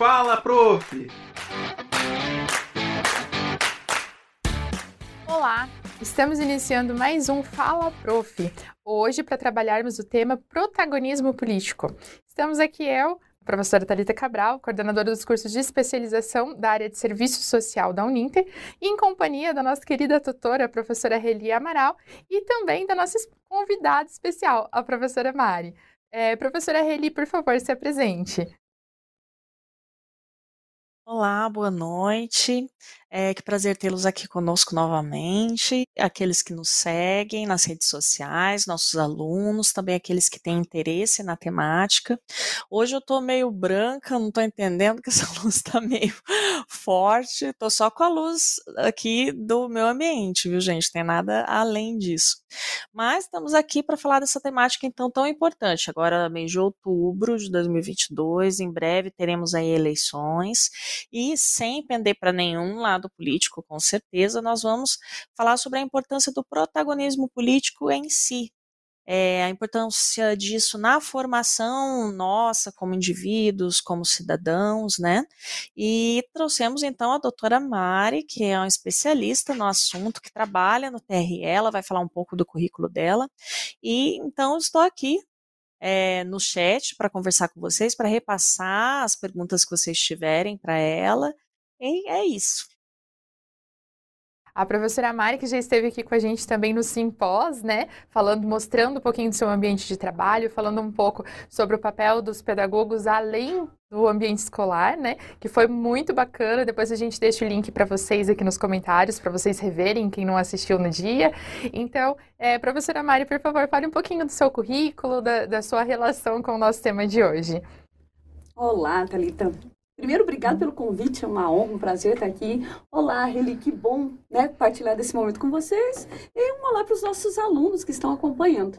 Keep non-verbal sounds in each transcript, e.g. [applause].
Fala, Prof! Olá, estamos iniciando mais um Fala Prof. Hoje para trabalharmos o tema protagonismo político. Estamos aqui eu, a professora Talita Cabral, coordenadora dos cursos de especialização da área de serviço social da Uninter, em companhia da nossa querida tutora, a professora Reli Amaral, e também da nossa convidada especial, a professora Mari. É, professora Reli, por favor, se apresente. Olá, boa noite. É, que prazer tê-los aqui conosco novamente. Aqueles que nos seguem nas redes sociais, nossos alunos, também aqueles que têm interesse na temática. Hoje eu estou meio branca, não estou entendendo que essa [laughs] luz está meio forte. Estou só com a luz aqui do meu ambiente, viu, gente? Tem nada além disso. Mas estamos aqui para falar dessa temática então tão importante. Agora, mês de outubro de 2022, em breve teremos aí eleições e sem pender para nenhum lado lado político, com certeza, nós vamos falar sobre a importância do protagonismo político em si. É, a importância disso na formação nossa como indivíduos, como cidadãos, né? E trouxemos então a doutora Mari, que é uma especialista no assunto, que trabalha no TRE, ela vai falar um pouco do currículo dela. E então estou aqui é, no chat para conversar com vocês, para repassar as perguntas que vocês tiverem para ela. E é isso. A professora Mari, que já esteve aqui com a gente também no Simpós, né? Falando, mostrando um pouquinho do seu ambiente de trabalho, falando um pouco sobre o papel dos pedagogos além do ambiente escolar, né? Que foi muito bacana. Depois a gente deixa o link para vocês aqui nos comentários, para vocês reverem, quem não assistiu no dia. Então, é, professora Mari, por favor, fale um pouquinho do seu currículo, da, da sua relação com o nosso tema de hoje. Olá, Thalita. Primeiro, obrigado pelo convite, é uma honra, um prazer estar aqui. Olá, Reli, que bom né, partilhar desse momento com vocês. E um olá para os nossos alunos que estão acompanhando.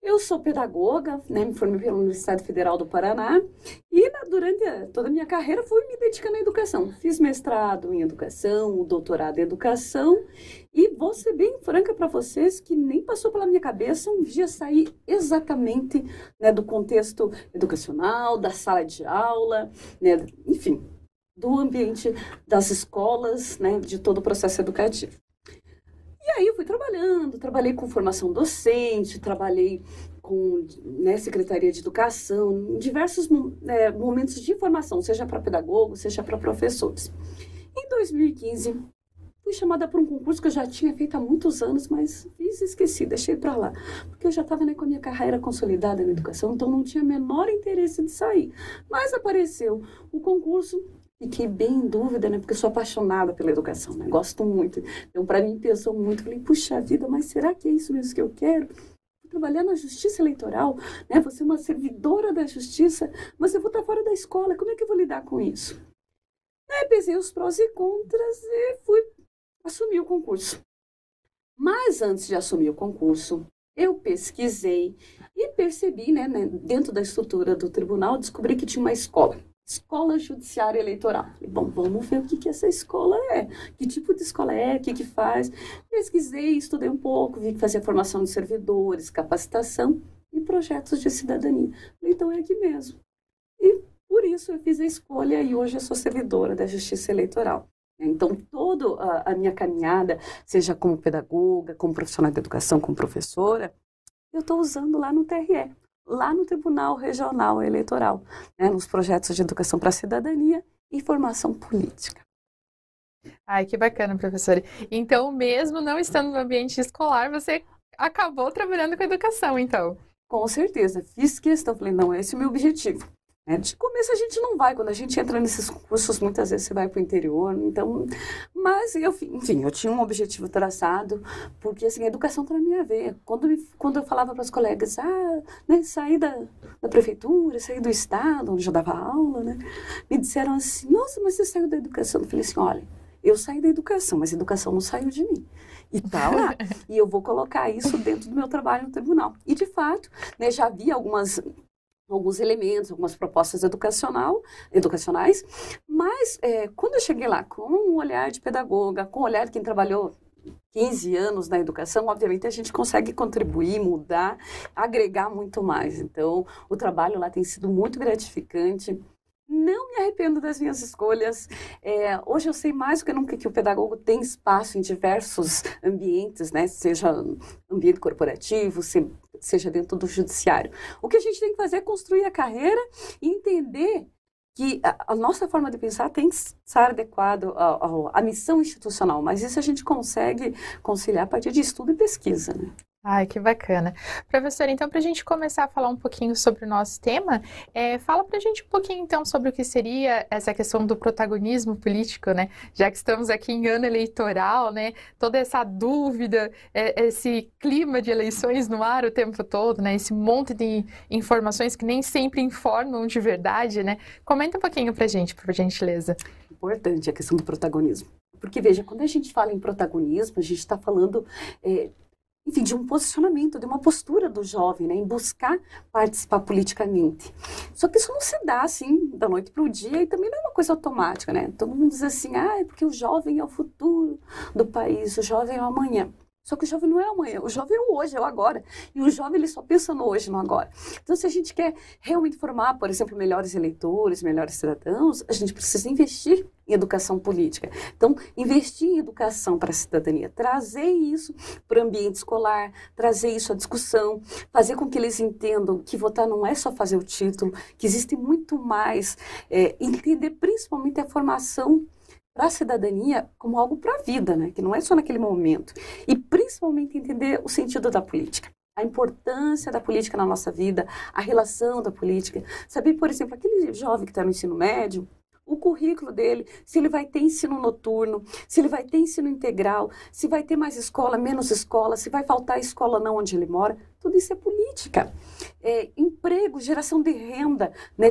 Eu sou pedagoga, né, me formei pela Universidade Federal do Paraná e na, durante a, toda a minha carreira fui me dedicando à educação. Fiz mestrado em educação, doutorado em educação e vou ser bem franca para vocês que nem passou pela minha cabeça um dia sair exatamente né, do contexto educacional, da sala de aula, né, enfim, do ambiente das escolas, né, de todo o processo educativo. E aí eu fui trabalhando, trabalhei com formação docente, trabalhei com né, Secretaria de Educação, em diversos é, momentos de formação, seja para pedagogos, seja para professores. Em 2015, fui chamada para um concurso que eu já tinha feito há muitos anos, mas fiz e esqueci, deixei para lá. Porque eu já estava né, com a minha carreira consolidada na educação, então não tinha menor interesse de sair. Mas apareceu o concurso Fiquei bem em dúvida, né? Porque sou apaixonada pela educação, né? Gosto muito. Então, para mim, pensou muito. Falei, puxa vida, mas será que é isso mesmo que eu quero? Trabalhar na justiça eleitoral, né? Vou ser uma servidora da justiça, mas eu vou estar fora da escola. Como é que eu vou lidar com isso? Aí, pensei os prós e contras e fui assumir o concurso. Mas antes de assumir o concurso, eu pesquisei e percebi, né, né dentro da estrutura do tribunal, descobri que tinha uma escola Escola Judiciária Eleitoral. Falei, bom, vamos ver o que, que essa escola é, que tipo de escola é, o que, que faz. Pesquisei, estudei um pouco, vi que fazia formação de servidores, capacitação e projetos de cidadania. Falei, então é aqui mesmo. E por isso eu fiz a escolha e hoje eu sou servidora da Justiça Eleitoral. Então, toda a, minha caminhada, seja como pedagoga, como profissional de educação, como professora, eu estou usando lá no TRE lá no Tribunal Regional Eleitoral, né, nos projetos de educação para a cidadania e formação política. Ai, que bacana, professora. Então, mesmo não estando no ambiente escolar, você acabou trabalhando com educação, então? Com certeza. Fiz questão, falei, não, esse é o meu objetivo. Né? De começo a gente não vai, quando a gente entra nesses cursos, muitas vezes você vai para o interior, então, mas eu, enfim, eu tinha um objetivo traçado, porque assim, a educação está na minha veia. Quando, me, quando eu falava para os colegas, ah, né, saí da, da prefeitura, saí do estado, onde eu dava aula, né, me disseram assim, nossa, mas você saiu da educação? Eu falei assim, olha, eu saí da educação, mas a educação não saiu de mim. E tá lá. [laughs] e eu vou colocar isso dentro do meu trabalho no tribunal. E, de fato, né, já vi algumas alguns elementos, algumas propostas educacional, educacionais, mas é, quando eu cheguei lá com um olhar de pedagoga, com um olhar de quem trabalhou 15 anos na educação, obviamente a gente consegue contribuir, mudar, agregar muito mais. Então, o trabalho lá tem sido muito gratificante. não me arrependo das minhas escolhas. É, hoje eu sei mais do que nunca que o pedagogo tem espaço em diversos ambientes, né? Seja ambiente corporativo, se, seja dentro do judiciário. O que a gente tem que fazer é construir a carreira e entender que a, nossa forma de pensar tem que estar adequado à, à missão institucional, mas isso a gente consegue conciliar a partir de estudo e pesquisa. Né? Ai, que bacana. Professora, então, para a gente começar a falar um pouquinho sobre o nosso tema, é, fala para a gente um pouquinho, então, sobre o que seria essa questão do protagonismo político, né? Já que estamos aqui em ano eleitoral, né? Toda essa dúvida, é, esse clima de eleições no ar o tempo todo, né? Esse monte de informações que nem sempre informam de verdade, né? Comenta um pouquinho para a gente, por gentileza. Importante a questão do protagonismo. Porque, veja, quando a gente fala em protagonismo, a gente está falando é, enfim, de um posicionamento, de uma postura do jovem, né, em buscar participar politicamente. Só que isso não se dá assim da noite para o dia e também não é uma coisa automática, né? Todo mundo diz assim, ah, é porque o jovem é o futuro do país, o jovem é o amanhã. Só que o jovem não é amanhã, o jovem é o hoje, é o agora. E o jovem ele só pensa no hoje, no agora. Então, se a gente quer realmente formar, por exemplo, melhores eleitores, melhores cidadãos, a gente precisa investir em educação política. Então, investir em educação para a cidadania, trazer isso para o ambiente escolar, trazer isso à discussão, fazer com que eles entendam que votar não é só fazer o título, que existe muito mais, é, entender principalmente a formação para a cidadania como algo para a vida, né? que não é só naquele momento. E principalmente entender o sentido da política. A importância da política na nossa vida, a relação da política. Saber, por exemplo, aquele jovem que está no ensino médio, o currículo dele, se ele vai ter ensino noturno, se ele vai ter ensino integral, se vai ter mais escola, menos escola, se vai faltar escola não onde ele mora, tudo isso é política. É, emprego, geração de renda, né,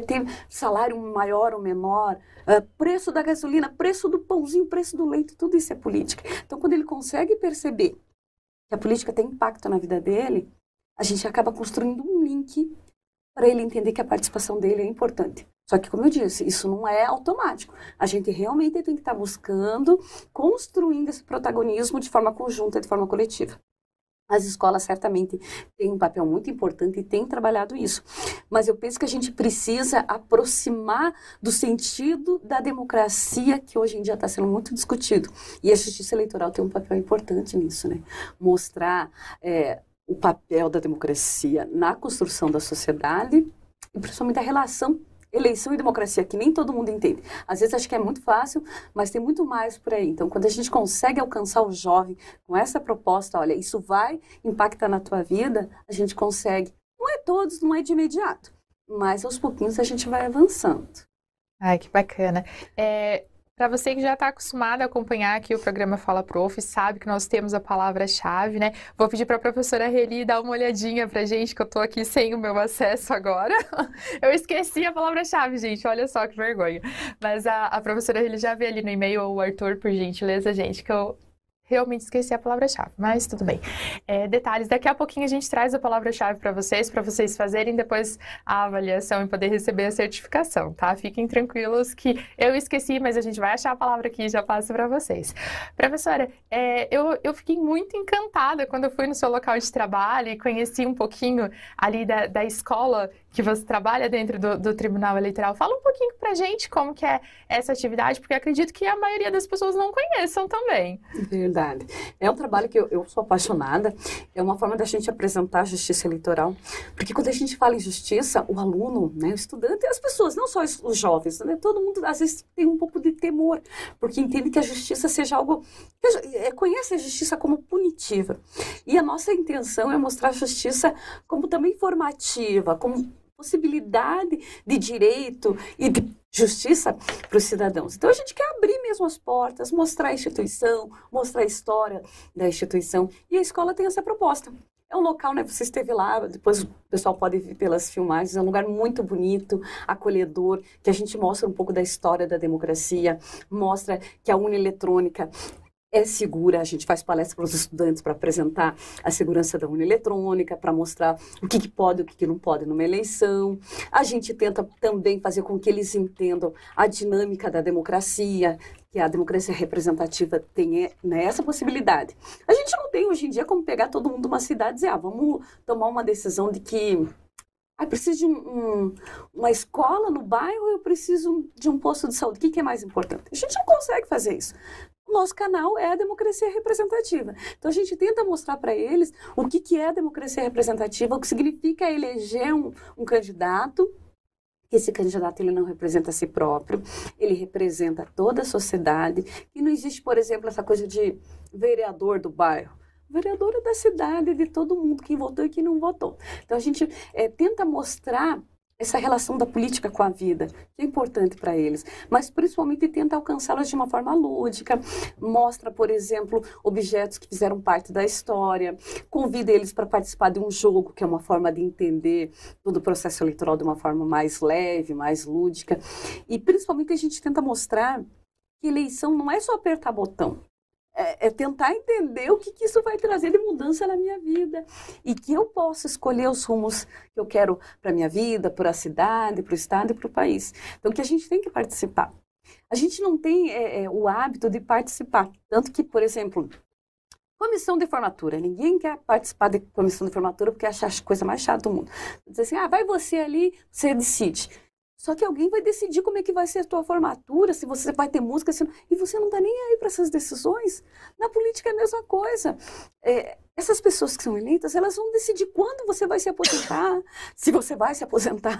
salário maior ou menor, uh, preço da gasolina, preço do pãozinho, preço do leite, tudo isso é política. Então, quando ele consegue perceber que a política tem impacto na vida dele, a gente acaba construindo um link para ele entender que a participação dele é importante. Só que, como eu disse, isso não é automático. A gente realmente tem que estar buscando, construindo esse protagonismo de forma conjunta, de forma coletiva. As escolas certamente têm um papel muito importante e têm trabalhado isso. Mas eu penso que a gente precisa aproximar do sentido da democracia que hoje em dia está sendo muito discutido. E a justiça eleitoral tem um papel importante nisso, né? Mostrar é, o papel da democracia na construção da sociedade e principalmente a relação eleição e democracia, que nem todo mundo entende. Às vezes acho que é muito fácil, mas tem muito mais por aí. Então, quando a gente consegue alcançar o jovem com essa proposta, olha, isso vai impactar na tua vida, a gente consegue. Não é todos, não é de imediato, mas aos pouquinhos a gente vai avançando. Ai, que bacana. É, para você que já está acostumado a acompanhar aqui o programa Fala Prof, sabe que nós temos a palavra-chave, né? Vou pedir para a professora Reli dar uma olhadinha para gente, que eu estou aqui sem o meu acesso agora. [laughs] Eu esqueci a palavra-chave, gente, olha só que vergonha. Mas a, a professora Reli já vê ali no e-mail, o Arthur, por gentileza, gente, que eu realmente esqueci a palavra-chave, mas tudo bem. É, detalhes, daqui a pouquinho a gente traz a palavra-chave para vocês, para vocês fazerem depois a avaliação e poder receber a certificação, tá? Fiquem tranquilos que eu esqueci, mas a gente vai achar a palavra aqui e já passo para vocês. Professora, é, eu, eu fiquei muito encantada quando eu fui no seu local de trabalho e conheci um pouquinho ali da, da escola que você trabalha dentro do, do, Tribunal Eleitoral. Fala um pouquinho pra gente como que é essa atividade, porque acredito que a maioria das pessoas não conheçam também. Verdade. É um trabalho que eu, eu sou apaixonada, é uma forma da gente apresentar a justiça eleitoral, porque quando a gente fala em justiça, o aluno, né, o estudante, as pessoas, não só os jovens, né, todo mundo às vezes tem um pouco de temor, porque entende que a justiça seja algo, é, conhece a justiça como punitiva. E a nossa intenção é mostrar a justiça como também formativa, como possibilidade de direito e de justiça para os cidadãos. Então a gente quer abrir mesmo as portas, mostrar a instituição, mostrar a história da instituição e a escola tem essa proposta. É um local, né? Você esteve lá, depois o pessoal pode ver pelas filmagens, é um lugar muito bonito, acolhedor, que a gente mostra um pouco da história da democracia, mostra que a urna eletrônica é segura. A gente faz palestra para os estudantes para apresentar a segurança da urna eletrônica, para mostrar o que, que pode e o que, que não pode numa eleição. A gente tenta também fazer com que eles entendam a dinâmica da democracia, que a democracia representativa tem né, essa possibilidade. A gente não tem hoje em dia como pegar todo mundo numa cidade e dizer, ah, vamos tomar uma decisão de que Ah, preciso de um, um, uma escola no bairro, eu preciso de um posto de saúde. O que, que é mais importante? A gente não consegue fazer isso nosso canal é a democracia representativa. Então a gente tenta mostrar para eles o que, que é a democracia representativa, o que significa eleger um, um candidato esse candidato ele não representa a si próprio, ele representa toda a sociedade, e não existe, por exemplo, essa coisa de vereador do bairro. Vereador é da cidade, de todo mundo, quem votou e quem não votou. Então a gente é, tenta mostrar essa relação da política com a vida, que é importante para eles, mas principalmente tenta alcançá-las de uma forma lúdica, mostra, por exemplo, objetos que fizeram parte da história, convida eles para participar de um jogo, que é uma forma de entender todo o processo eleitoral de uma forma mais leve, mais lúdica, e principalmente a gente tenta mostrar que eleição não é só apertar botão, é, é, tentar entender o que, que, isso vai trazer de mudança na minha vida e que eu possa escolher os rumos que eu quero para minha vida, para a cidade, para o estado e para o país. Então, que a gente tem que participar. A gente não tem é, é, o hábito de participar. Tanto que, por exemplo, comissão de formatura. Ninguém quer participar de comissão de formatura porque acha a coisa mais chata do mundo. Diz assim, ah, vai você ali, você decide. Só que alguém vai decidir como é que vai ser a tua formatura, se você vai ter música, se... e você não está nem aí para essas decisões. Na política é a mesma coisa. É, essas pessoas que são eleitas, elas vão decidir quando você vai se aposentar, [laughs] se você vai se aposentar,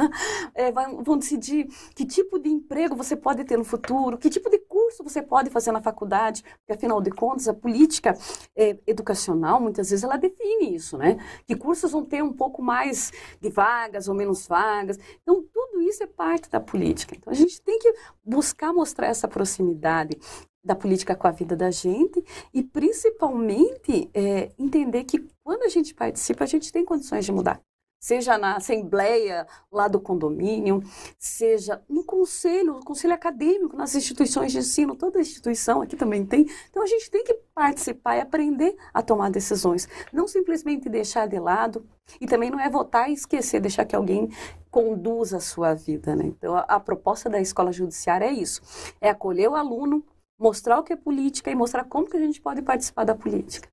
é, vão decidir que tipo de emprego você pode ter no futuro, que tipo de curso você pode fazer na faculdade, porque afinal de contas a política é, educacional muitas vezes ela define isso, né? Que cursos vão ter um pouco mais de vagas ou menos vagas. Então tudo isso é parte da política. Então a gente tem que buscar mostrar essa proximidade da política com a vida da gente e principalmente é, entender que quando a gente participa a gente tem condições de mudar seja na assembleia lá do condomínio, seja no conselho, no conselho acadêmico, nas instituições de ensino, toda instituição aqui também tem. Então a gente tem que participar e aprender a tomar decisões, não simplesmente deixar de lado e também não é votar e esquecer, deixar que alguém conduza a sua vida, né? Então a, a proposta da escola judiciária é isso, é acolher o aluno, mostrar o que é política e mostrar como que a gente pode participar da política.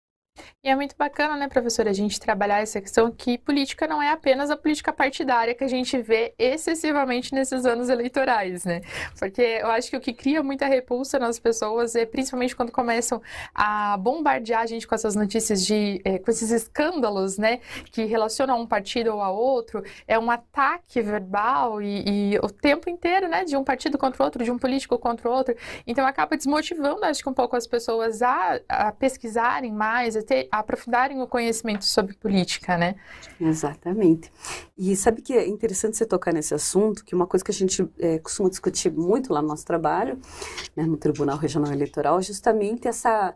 E é muito bacana, né, professora, a gente trabalhar essa questão que política não é apenas a política partidária que a gente vê excessivamente nesses anos eleitorais, né? Porque eu acho que o que cria muita repulsa nas pessoas é principalmente quando começam a bombardear a gente com essas notícias de, é, com esses escândalos, né, que relacionam um partido ou a outro, é um ataque verbal e, e o tempo inteiro, né, de um partido contra o outro, de um político contra o outro. Então acaba desmotivando, acho que um pouco as pessoas a, a pesquisarem mais, a ter, aprofundarem o conhecimento sobre política, né? Exatamente. E sabe que é interessante você tocar nesse assunto, que uma coisa que a gente é, costuma discutir muito lá no nosso trabalho, né, no Tribunal Regional Eleitoral, é justamente essa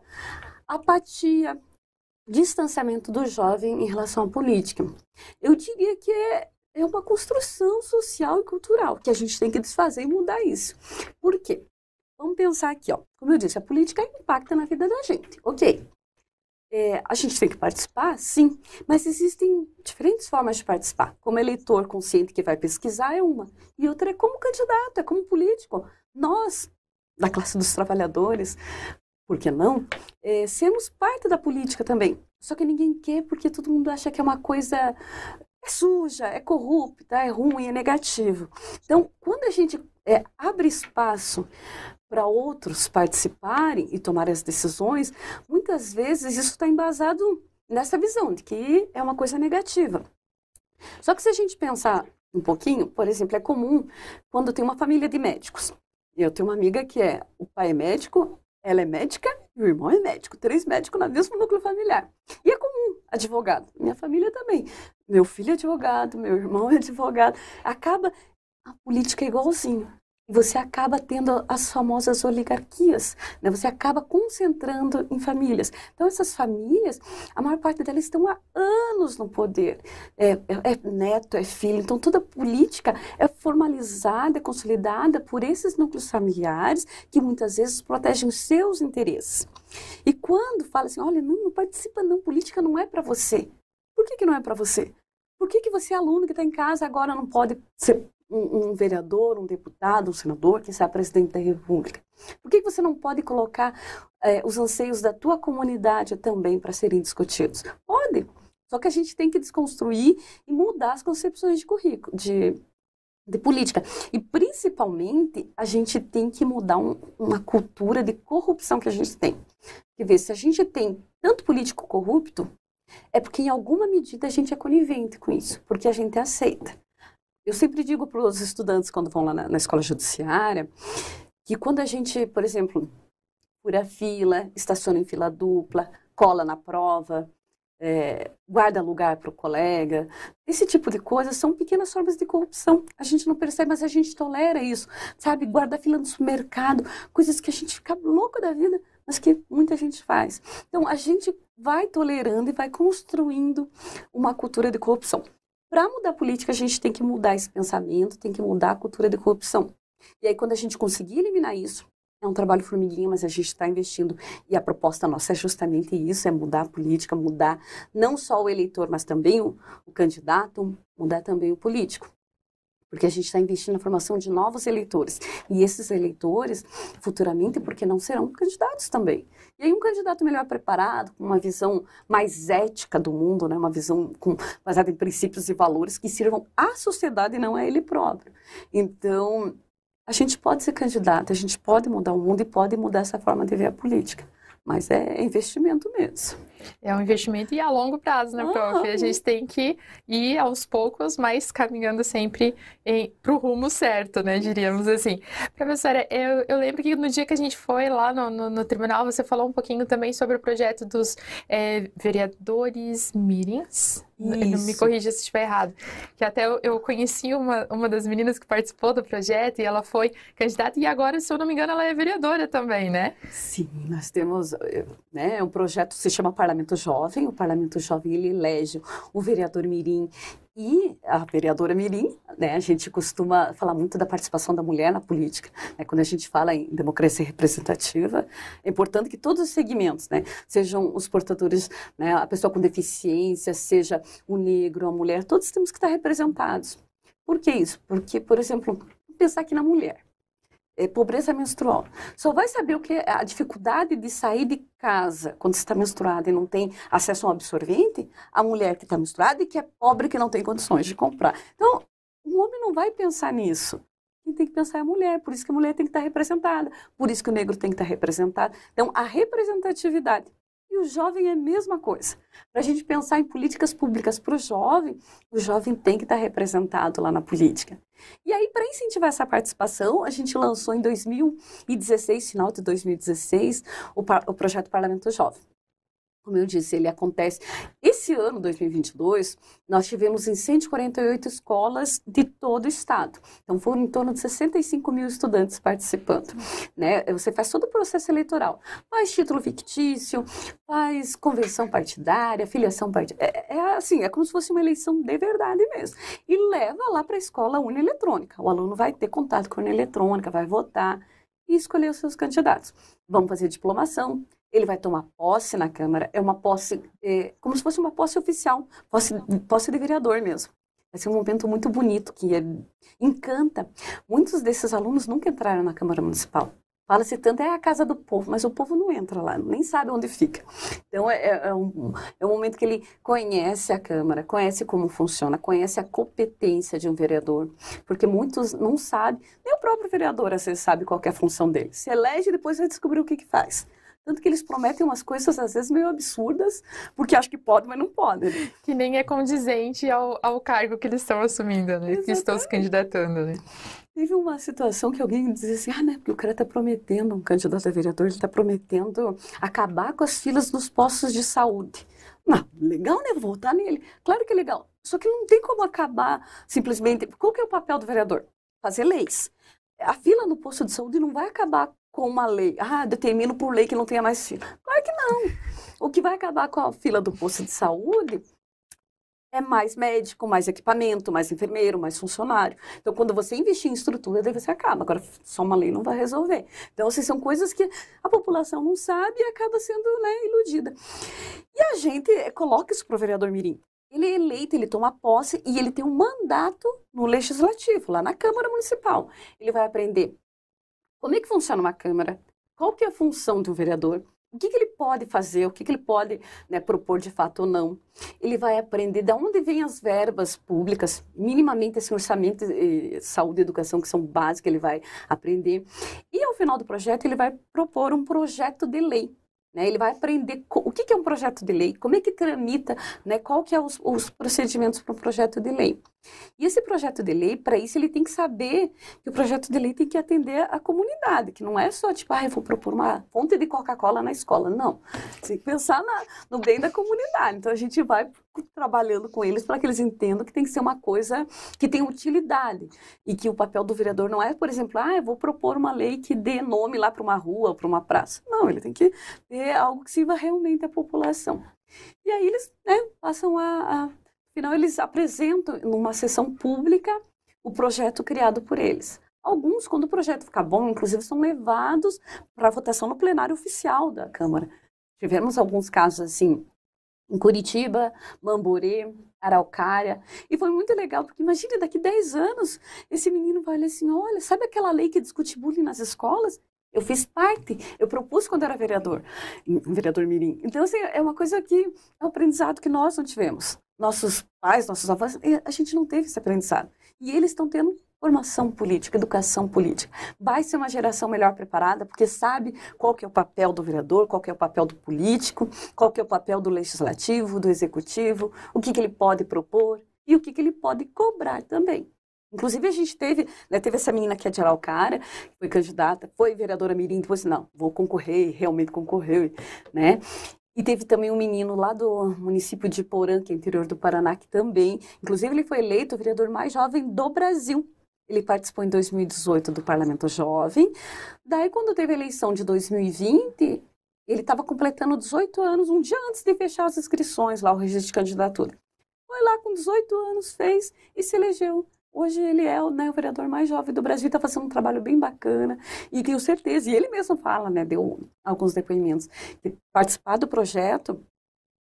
apatia, distanciamento do jovem em relação à política. Eu diria que é, é uma construção social e cultural que a gente tem que desfazer e mudar isso. Por quê? Vamos pensar aqui, ó. Como eu disse, a política impacta na vida da gente. Ok. É, a gente tem que participar, sim, mas existem diferentes formas de participar. Como eleitor consciente que vai pesquisar é uma, e outra é como candidato, é como político. Nós, da classe dos trabalhadores, por que não, é, sermos parte da política também. Só que ninguém quer porque todo mundo acha que é uma coisa é suja, é corrupta, é ruim, é negativo. Então, quando a gente é, abre espaço para outros participarem e tomarem as decisões, muitas vezes isso está embasado nessa visão de que é uma coisa negativa. Só que se a gente pensar um pouquinho, por exemplo, é comum quando tem uma família de médicos. Eu tenho uma amiga que é, o pai é médico, ela é médica e o irmão é médico. Três médicos no mesmo núcleo familiar. E é comum, advogado. Minha família também. Meu filho é advogado, meu irmão é advogado. Acaba, a política é igualzinho você acaba tendo as famosas oligarquias, né? você acaba concentrando em famílias. Então, essas famílias, a maior parte delas estão há anos no poder. É, é, é neto, é filho. Então, toda política é formalizada, é consolidada por esses núcleos familiares que muitas vezes protegem os seus interesses. E quando fala assim, olha, não, não participa não, política não é para você. Por que, que não é para você? Por que, que você, aluno que está em casa, agora não pode ser um, um, vereador, um deputado, um senador, que seja presidente da República? Por que você não pode colocar é, os anseios da tua comunidade também para serem discutidos? Pode. Só que a gente tem que desconstruir e mudar as concepções de currículo, de, de política. E principalmente a gente tem que mudar um, uma cultura de corrupção que a gente tem. Quer ver, se a gente tem tanto político corrupto, é porque em alguma medida a gente é conivente com isso, porque a gente aceita. Eu sempre digo para os estudantes quando vão lá na, na escola judiciária que quando a gente, por exemplo, fura fila, estaciona em fila dupla, cola na prova, é, guarda lugar para o colega. Esse tipo de coisa são pequenas formas de corrupção. A gente não percebe, mas a gente tolera isso. Sabe, guarda fila no supermercado, coisas que a gente fica louco da vida, mas que muita gente faz. Então, a gente vai tolerando e vai construindo uma cultura de corrupção. Para mudar a política, a gente tem que mudar esse pensamento, tem que mudar a cultura de corrupção. E aí, quando a gente conseguir eliminar isso, é um trabalho formiguinha, mas a gente está investindo. E a proposta nossa é justamente isso: é mudar a política, mudar não só o eleitor, mas também o, o candidato, mudar também o político. Porque a gente está investindo na formação de novos eleitores. E esses eleitores, futuramente, porque não serão candidatos também. E aí um candidato melhor preparado, com uma visão mais ética do mundo, né? uma visão com, baseada em princípios e valores que sirvam à sociedade e não a ele próprio. Então, a gente pode ser candidato, a gente pode mudar o mundo e pode mudar essa forma de ver a política. Mas é investimento mesmo. É um investimento e a longo prazo, né, prof? A gente tem que ir aos poucos, mas caminhando sempre para o rumo certo, né, diríamos assim. Professora, eu, eu, lembro que no dia que a gente foi lá no, no, no tribunal, você falou um pouquinho também sobre o projeto dos é, vereadores mirins. Isso. Me corrija se estiver errado. Que até eu, eu, conheci uma, uma das meninas que participou do projeto e ela foi candidata e agora, se eu não me engano, ela é vereadora também, né? Sim, nós temos, eh, né, um projeto que se chama Parlamento Jovem. O Parlamento Jovem, ele elege o vereador mirim e a vereadora Mirim, né, a gente costuma falar muito da participação da mulher na política. Né, quando a gente fala em democracia representativa, é importante que todos os segmentos, né, sejam os portadores, né, a pessoa com deficiência, seja o negro, a mulher, todos temos que estar representados. Por que isso? Porque, por exemplo, pensar aqui na mulher é, pobreza menstrual. Só vai saber o que é a dificuldade de sair de casa quando está menstruada e não tem acesso a um absorvente, a mulher que está menstruada e que é pobre que não tem condições de comprar. Então, o homem não vai pensar nisso. Quem tem que pensar é a mulher, por isso que a mulher tem que estar representada, por isso que o negro tem que estar representado. Então, a representatividade e o jovem é a mesma coisa. Para a gente pensar em políticas públicas para o jovem, o jovem tem que estar representado lá na política. E aí, para incentivar essa participação, a gente lançou em 2016, final de 2016, o, o projeto Parlamento Jovem. Como eu disse, ele acontece. Esse ano, 2022, nós tivemos em 148 escolas de todo o estado. Então, foram em torno de 65 mil estudantes participando. Né? Você faz todo o processo eleitoral. Faz título fictício, faz convenção partidária, filiação partidária. É, é assim, é como se fosse uma eleição de verdade mesmo. E leva lá para a escola urna eletrônica. O aluno vai ter contato com a urna eletrônica, vai votar e escolher os seus candidatos. Vamos fazer diplomação, ele vai tomar posse na Câmara, é uma posse, é, como se fosse uma posse oficial, posse, posse de vereador mesmo. Vai ser um momento muito bonito, que é, encanta. Muitos desses alunos nunca entraram na Câmara Municipal. Fala-se tanto, é a casa do povo, mas o povo não entra lá, nem sabe onde fica. Então, é, é, é, um, é um momento que ele conhece a Câmara, conhece como funciona, conhece a competência de um vereador, porque muitos não sabem, nem o próprio vereador às vezes sabe qual é a função dele. Se elege e depois vai descobrir o que, que faz. Tanto que eles prometem umas coisas, às vezes, meio absurdas, porque acham que pode, mas não podem. Né? Que nem é condizente ao, ao cargo que eles estão assumindo, né? Exatamente. Que estão se candidatando, né? Teve uma situação que alguém dizia assim, ah, né, porque o cara está prometendo, um candidato a vereador, ele está prometendo acabar com as filas nos postos de saúde. Não, legal, né? Vou votar nele. Claro que é legal. Só que não tem como acabar simplesmente. Qual que é o papel do vereador? Fazer leis. A fila no posto de saúde não vai acabar com uma lei. Ah, determino por lei que não tenha mais fila. Claro que não. O que vai acabar com a fila do posto de saúde é mais médico, mais equipamento, mais enfermeiro, mais funcionário. Então, quando você investir em estrutura, daí você acaba. Agora, só uma lei não vai resolver. Então, assim, são coisas que a população não sabe e acaba sendo né, iludida. E a gente coloca isso para o vereador Mirim. Ele é eleito, ele toma posse e ele tem um mandato no legislativo, lá na Câmara Municipal. Ele vai aprender como é que funciona uma Câmara? Qual que é a função do vereador? o que, que ele pode fazer, o que, que ele pode né, propor de fato ou não. Ele vai aprender de onde vêm as verbas públicas, minimamente esse orçamento de saúde e educação, que são básicos, ele vai aprender. E ao final do projeto, ele vai propor um projeto de lei. Né? Ele vai aprender o que, que é um projeto de lei, como é que tramita, né? qual que é os, os procedimentos para um projeto de lei. E esse projeto de lei, para isso, ele tem que saber que o projeto de lei tem que atender a comunidade, que não é só tipo, ah, eu vou propor uma fonte de Coca-Cola na escola. Não. Tem que pensar na, no bem da comunidade. Então a gente vai trabalhando com eles para que eles entendam que tem que ser uma coisa que tem utilidade e que o papel do vereador não é, por exemplo, ah, eu vou propor uma lei que dê nome lá para uma rua, para uma praça. Não, ele tem que ter algo que sirva realmente à população. E aí eles né, passam a, a Afinal, eles apresentam numa sessão pública o projeto criado por eles. Alguns, quando o projeto ficar bom, inclusive, são levados para votação no plenário oficial da Câmara. Tivemos alguns casos assim em Curitiba, Mamborê, Araucária. E foi muito legal, porque imagine, daqui 10 anos, esse menino vai olhar assim, olha, sabe aquela lei que discute bullying nas escolas? Eu fiz parte, eu propus quando era vereador, vereador Mirim. Então, assim, é uma coisa que é um aprendizado que nós não tivemos nossos pais, nossos avós, a gente não teve esse aprendizado. E eles estão tendo formação política, educação política. Vai ser uma geração melhor preparada, porque sabe qual que é o papel do vereador, qual que é o papel do político, qual que é o papel do legislativo, do executivo, o que, que ele pode propor e o que, que ele pode cobrar também. Inclusive, a gente teve, né, teve essa menina que é de Araucária, foi candidata, foi vereadora Mirim, depois, não, vou concorrer, realmente concorreu, né? E teve também um menino lá do município de Porã, que é interior do Paraná, que também, inclusive ele foi eleito o vereador mais jovem do Brasil. Ele participou em 2018 do Parlamento Jovem. Daí, quando teve a eleição de 2020, ele estava completando 18 anos, um dia antes de fechar as inscrições lá, o registro de candidatura. Foi lá com 18 anos, fez e se elegeu Hoje ele é né, o vereador mais jovem do Brasil, está fazendo um trabalho bem bacana e tenho certeza, e ele mesmo fala, né, deu alguns depoimentos, que participar do projeto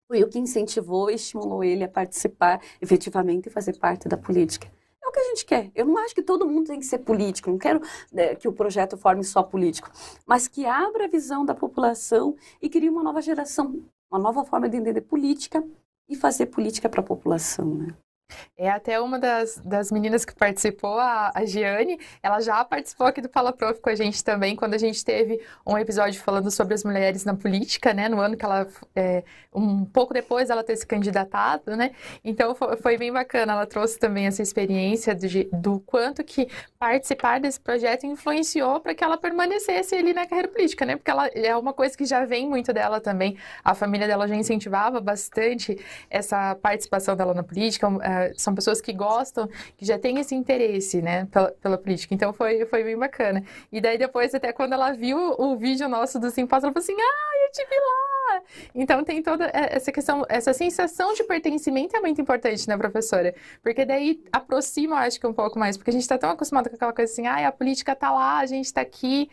foi o que incentivou e estimulou ele a participar efetivamente e fazer parte da política. É o que a gente quer. Eu não acho que todo mundo tem que ser político, não quero né, que o projeto forme só político, mas que abra a visão da população e crie uma nova geração, uma nova forma de entender política e fazer política para a população, né? É até uma das, das meninas que participou, a, a Giane, ela já participou aqui do Fala Prof com a gente também, quando a gente teve um episódio falando sobre as mulheres na política, né? No ano que ela, é, um pouco depois ela ter se candidatado, né? Então foi, foi bem bacana, ela trouxe também essa experiência de, do quanto que participar desse projeto influenciou para que ela permanecesse ali na carreira política, né? Porque ela é uma coisa que já vem muito dela também, a família dela já incentivava bastante essa participação dela na política, são pessoas que gostam, que já têm esse interesse, né, pela, pela, política. Então foi, foi bem bacana. E daí depois, até quando ela viu o vídeo nosso do Simpósio, ela falou assim, ah, eu tive lá! Então tem toda essa questão, essa sensação de pertencimento é muito importante, né, professora? Porque daí aproxima, acho que um pouco mais, porque a gente está tão acostumado com aquela coisa assim, ah, a política está lá, a gente está aqui.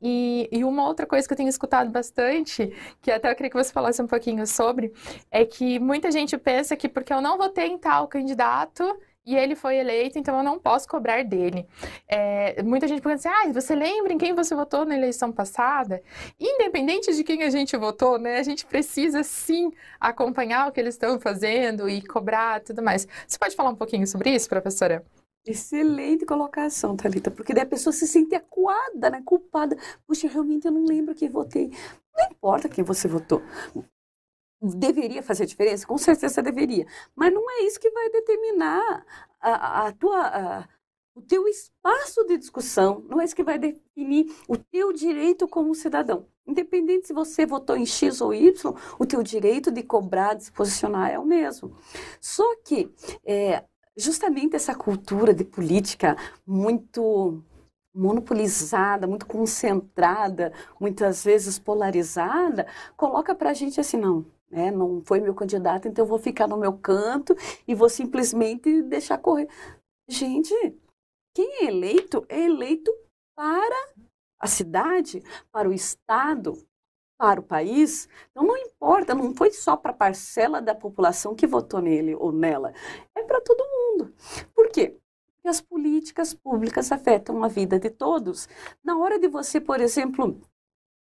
E, e uma outra coisa que eu tenho escutado bastante, que até eu queria que você falasse um pouquinho sobre, é que muita gente pensa que porque eu não votei em tal candidato e ele foi eleito, então eu não posso cobrar dele. É, muita gente pergunta assim, ah, você lembra em quem você votou na eleição passada? Independente de quem a gente votou, né, a gente precisa sim acompanhar o que eles estão fazendo e cobrar tudo mais. Você pode falar um pouquinho sobre isso, professora? Excelente colocação, Thalita, porque daí a pessoa se sente acuada, né, culpada. Puxa, realmente eu não lembro quem votei. Não importa quem você votou deveria fazer diferença? Com certeza deveria. Mas não é isso que vai determinar a, a tua, a, o teu espaço de discussão, não é isso que vai definir o teu direito como cidadão. Independente se você votou em X ou Y, o teu direito de cobrar, de se posicionar é o mesmo. Só que é, justamente essa cultura de política muito monopolizada, muito concentrada, muitas vezes polarizada, coloca para a gente assim, não, né? Não foi meu candidato, então eu vou ficar no meu canto e vou simplesmente deixar correr. Gente, quem é eleito é eleito para a cidade, para o estado, para o país. Então não importa, não foi só para a parcela da população que votou nele ou nela, é para todo mundo. Por quê? Porque as políticas públicas afetam a vida de todos. Na hora de você, por exemplo,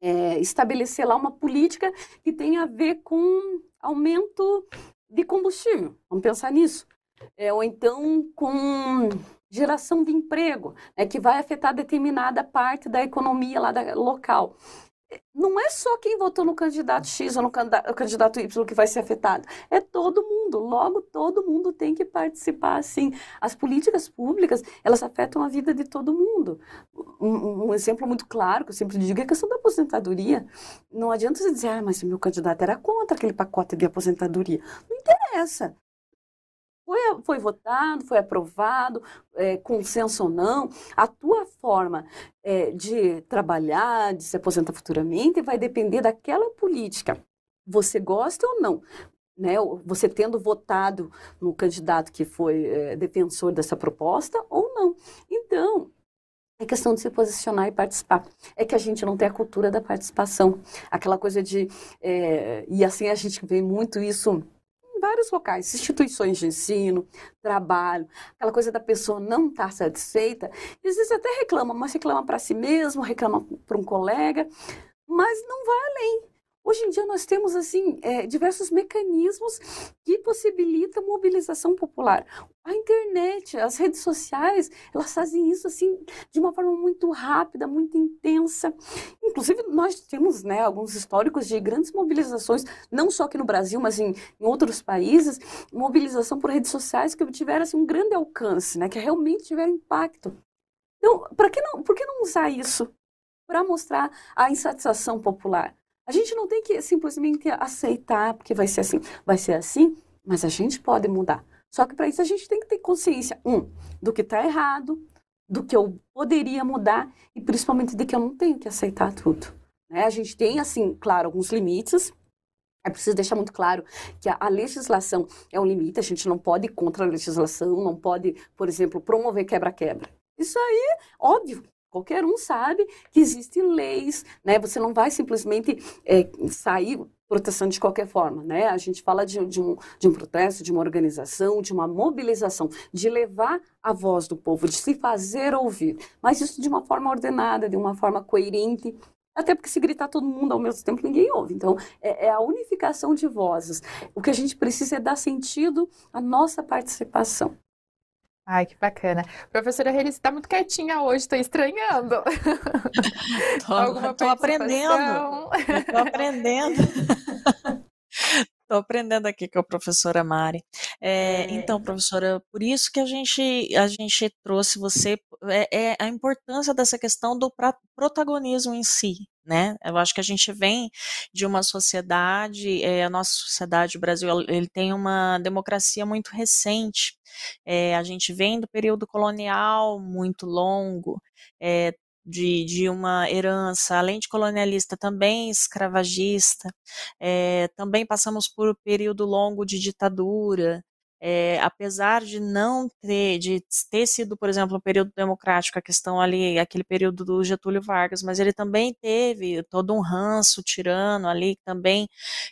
é, estabelecer lá uma política que tenha a ver com aumento de combustível. Vamos pensar nisso. É, ou então com geração de emprego, né, que vai afetar determinada parte da economia lá da, local não é só quem votou no candidato X ou no candidato Y que vai ser afetado, é todo mundo. Logo, todo mundo tem que participar, assim. As políticas públicas, elas afetam a vida de todo mundo. Um, um exemplo muito claro que eu sempre digo é a questão da aposentadoria. Não adianta você dizer, ah, mas o meu candidato era contra aquele pacote de aposentadoria. Não interessa. Foi, foi votado, foi aprovado, é, consenso ou não, a tua forma é, de trabalhar, de se aposentar futuramente, vai depender daquela política. Você gosta ou não? Né, você tendo votado no candidato que foi é, defensor dessa proposta ou não. Então, é questão de se posicionar e participar. É que a gente não tem a cultura da participação. Aquela coisa de. É, e assim a gente vê muito isso vários locais, instituições de ensino, trabalho, aquela coisa da pessoa não estar satisfeita. E às vezes até reclama, mas reclama para si mesmo, reclama para um colega, mas não vai além. Hoje em dia nós temos assim é, diversos mecanismos que possibilitam mobilização popular. A internet, as redes sociais, elas fazem isso assim de uma forma muito rápida, muito intensa. Inclusive nós temos né, alguns históricos de grandes mobilizações, não só aqui no Brasil, mas em, em outros países, mobilização por redes sociais que tiveram assim, um grande alcance, né, que realmente tiveram impacto. Então, para que não, por que não usar isso para mostrar a insatisfação popular? A gente não tem que simplesmente aceitar, porque vai ser assim, vai ser assim, mas a gente pode mudar. Só que para isso a gente tem que ter consciência, um, do que está errado, do que eu poderia mudar e principalmente de que eu não tenho que aceitar tudo. Né? A gente tem, assim, claro, alguns limites. É preciso deixar muito claro que a, a legislação é um limite, a gente não pode ir contra a legislação, não pode, por exemplo, promover quebra-quebra. Isso aí, óbvio, Qualquer um sabe que existem leis, né? Você não vai simplesmente é, sair protestando de qualquer forma, né? A gente fala de, de, um, de um protesto, de uma organização, de uma mobilização, de levar a voz do povo, de se fazer ouvir, mas isso de uma forma ordenada, de uma forma coerente, até porque se gritar todo mundo ao mesmo tempo, ninguém ouve. Então, é, é, a unificação de vozes. O que a gente precisa é dar sentido à nossa participação. Ai, que bacana. Professora Reli, você está muito quietinha hoje, estou estranhando. [laughs] Estou aprendendo. Estou aprendendo. [laughs] Estou aprendendo aqui com a professora Mari. É, é. Então, professora, por isso que a gente, a gente trouxe você, é, é a importância dessa questão do protagonismo em si, né? Eu acho que a gente vem de uma sociedade, é, a nossa sociedade, o Brasil, ele tem uma democracia muito recente. É, a gente vem do período colonial muito longo, é, de, de uma herança, além de colonialista, também escravagista. É, também passamos por um período longo de ditadura. É, apesar de não ter, de ter sido, por exemplo, um período democrático, a questão ali, aquele período do Getúlio Vargas, mas ele também teve todo um ranço tirano ali, que também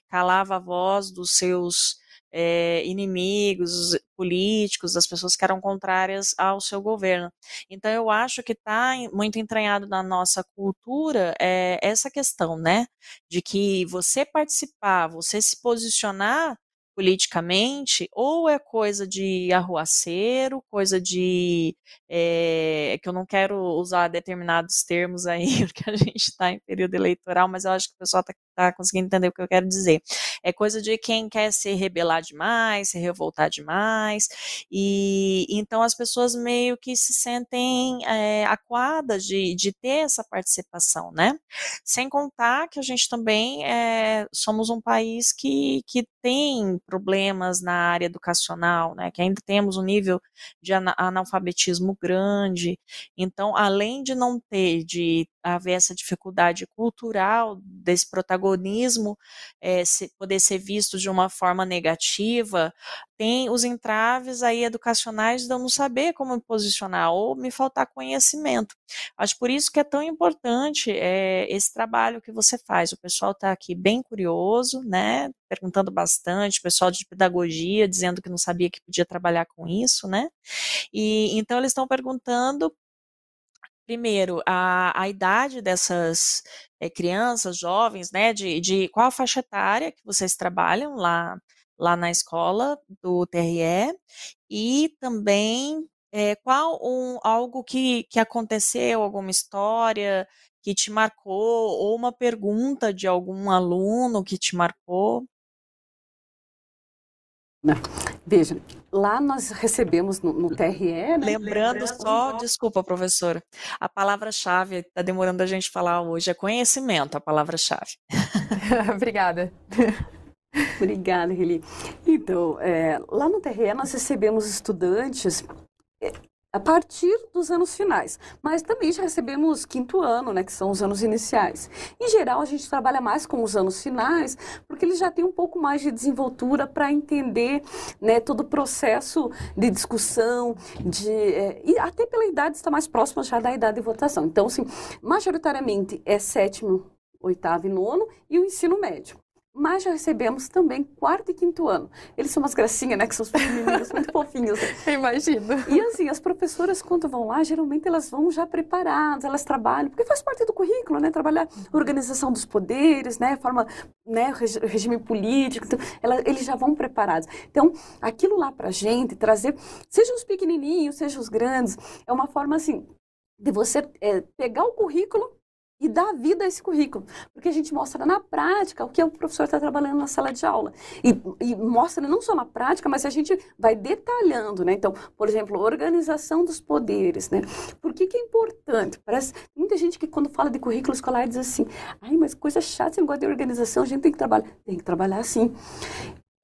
calava a voz dos seus é, inimigos políticos, das pessoas que eram contrárias ao seu governo. Então, eu acho que está muito entranhado na nossa cultura é, essa questão, né, de que você participar, você se posicionar politicamente, ou é coisa de arruaceiro, coisa de. É, que eu não quero usar determinados termos aí, [laughs] porque a gente está em período eleitoral, mas eu acho que o pessoal está tá conseguindo entender o que eu quero dizer. É coisa de quem quer se rebelar demais, se revoltar demais, e então as pessoas meio que se sentem é, acuadas de, de ter essa participação, né? Sem contar que a gente também é, somos um país que, que tem problemas na área educacional, né? Que ainda temos um nível de analfabetismo grande. Então, além de não ter, de haver essa dificuldade cultural desse protagonismo é, se, poder ser visto de uma forma negativa, tem os entraves aí educacionais de eu não saber como me posicionar ou me faltar conhecimento. Acho por isso que é tão importante é, esse trabalho que você faz. O pessoal está aqui bem curioso, né? Perguntando bastante, o pessoal de pedagogia dizendo que não sabia que podia trabalhar com isso, né? E então eles estão perguntando primeiro, a, a idade dessas é, crianças, jovens, né, de, de qual faixa etária que vocês trabalham lá, lá na escola do TRE, e também é, qual um, algo que, que aconteceu, alguma história que te marcou, ou uma pergunta de algum aluno que te marcou? Veja, lá nós recebemos no, no TRE. Né? Lembrando só, desculpa, professora, a palavra-chave está demorando a gente falar hoje é conhecimento, a palavra-chave. [laughs] Obrigada. Obrigada, Rili. Então, é, lá no TRE nós recebemos estudantes é, a partir dos anos finais. Mas também já recebemos quinto ano, né, que são os anos iniciais. Em geral, a gente trabalha mais com os anos finais, porque eles já têm um pouco mais de desenvoltura para entender né, todo o processo de discussão, de, é, e até pela idade está mais próxima já da idade de votação. Então, assim, majoritariamente é sétimo, oitavo e nono, e o ensino médio mas já recebemos também quarto e quinto ano. Eles são umas gracinhas, né? Que são os meninos muito fofinhos. [laughs] Imagino. E assim, as professoras, quando vão lá, geralmente elas vão já preparadas, elas trabalham, porque faz parte do currículo, né? Trabalhar organização dos poderes, né? Forma, né? Regime político. Então, ela, eles já vão preparados. Então, aquilo lá pra gente, trazer, seja os pequenininhos, seja os grandes, é uma forma assim, de você é, pegar o currículo e dar vida a esse currículo. Porque a gente mostra na prática o que o professor está trabalhando na sala de aula. E, e, mostra não só na prática, mas a gente vai detalhando, né? Então, por exemplo, organização dos poderes, né? Por que, que é importante? Parece muita gente que quando fala de currículo escolar diz assim, ai, mas coisa chata, não gosta de organização, a gente tem que trabalhar. Tem que trabalhar sim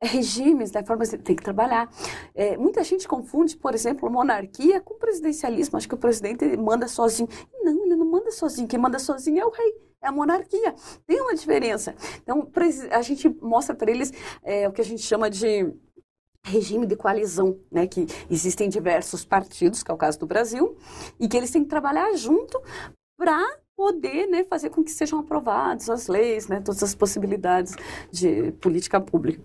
regimes, né, formas de, tem que trabalhar. É, muita gente confunde, por exemplo, monarquia com presidencialismo. Acho que o presidente manda sozinho. Não, ele não manda sozinho. Quem manda sozinho é o rei, é a monarquia. Tem uma diferença. Então, a gente mostra para eles é, o que a gente chama de regime de coalizão, né, que existem diversos partidos, que é o caso do Brasil, e que eles têm que trabalhar junto para poder né, fazer com que sejam aprovadas as leis, né, todas as possibilidades de política pública.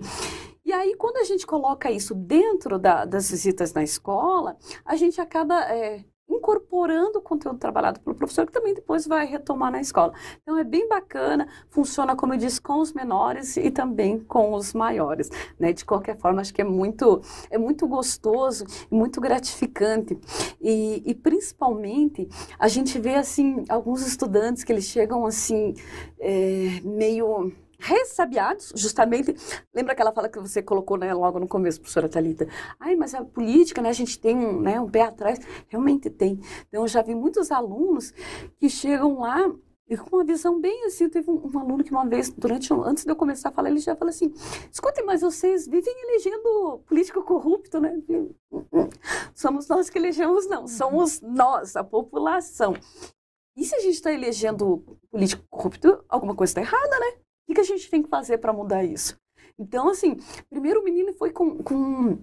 E aí, quando a gente coloca isso dentro da, das visitas na escola, a gente acaba é, incorporando o conteúdo trabalhado pelo professor, que também depois vai retomar na escola. Então, é bem bacana, funciona, como eu disse, com os menores e também com os maiores. Né? De qualquer forma, acho que é muito, é muito gostoso e muito gratificante. E, e principalmente, a gente vê, assim, alguns estudantes que eles chegam, assim, é, meio ressabiados, justamente. Lembra aquela fala que você colocou né, logo no começo, professora Thalita? Ai, mas a política, né, a gente tem um, né, um pé atrás. Realmente tem. Então, eu já vi muitos alunos que chegam lá e com uma visão bem assim, teve um, um, aluno que uma vez, durante antes de eu começar a falar, ele já falou assim, escutem, mas vocês vivem elegendo político corrupto, né? Somos nós que elegemos, não. Somos nós, a população. E se a gente está elegendo político corrupto, alguma coisa está errada, né? O que a gente tem que fazer para mudar isso? Então, assim, primeiro o menino foi com, com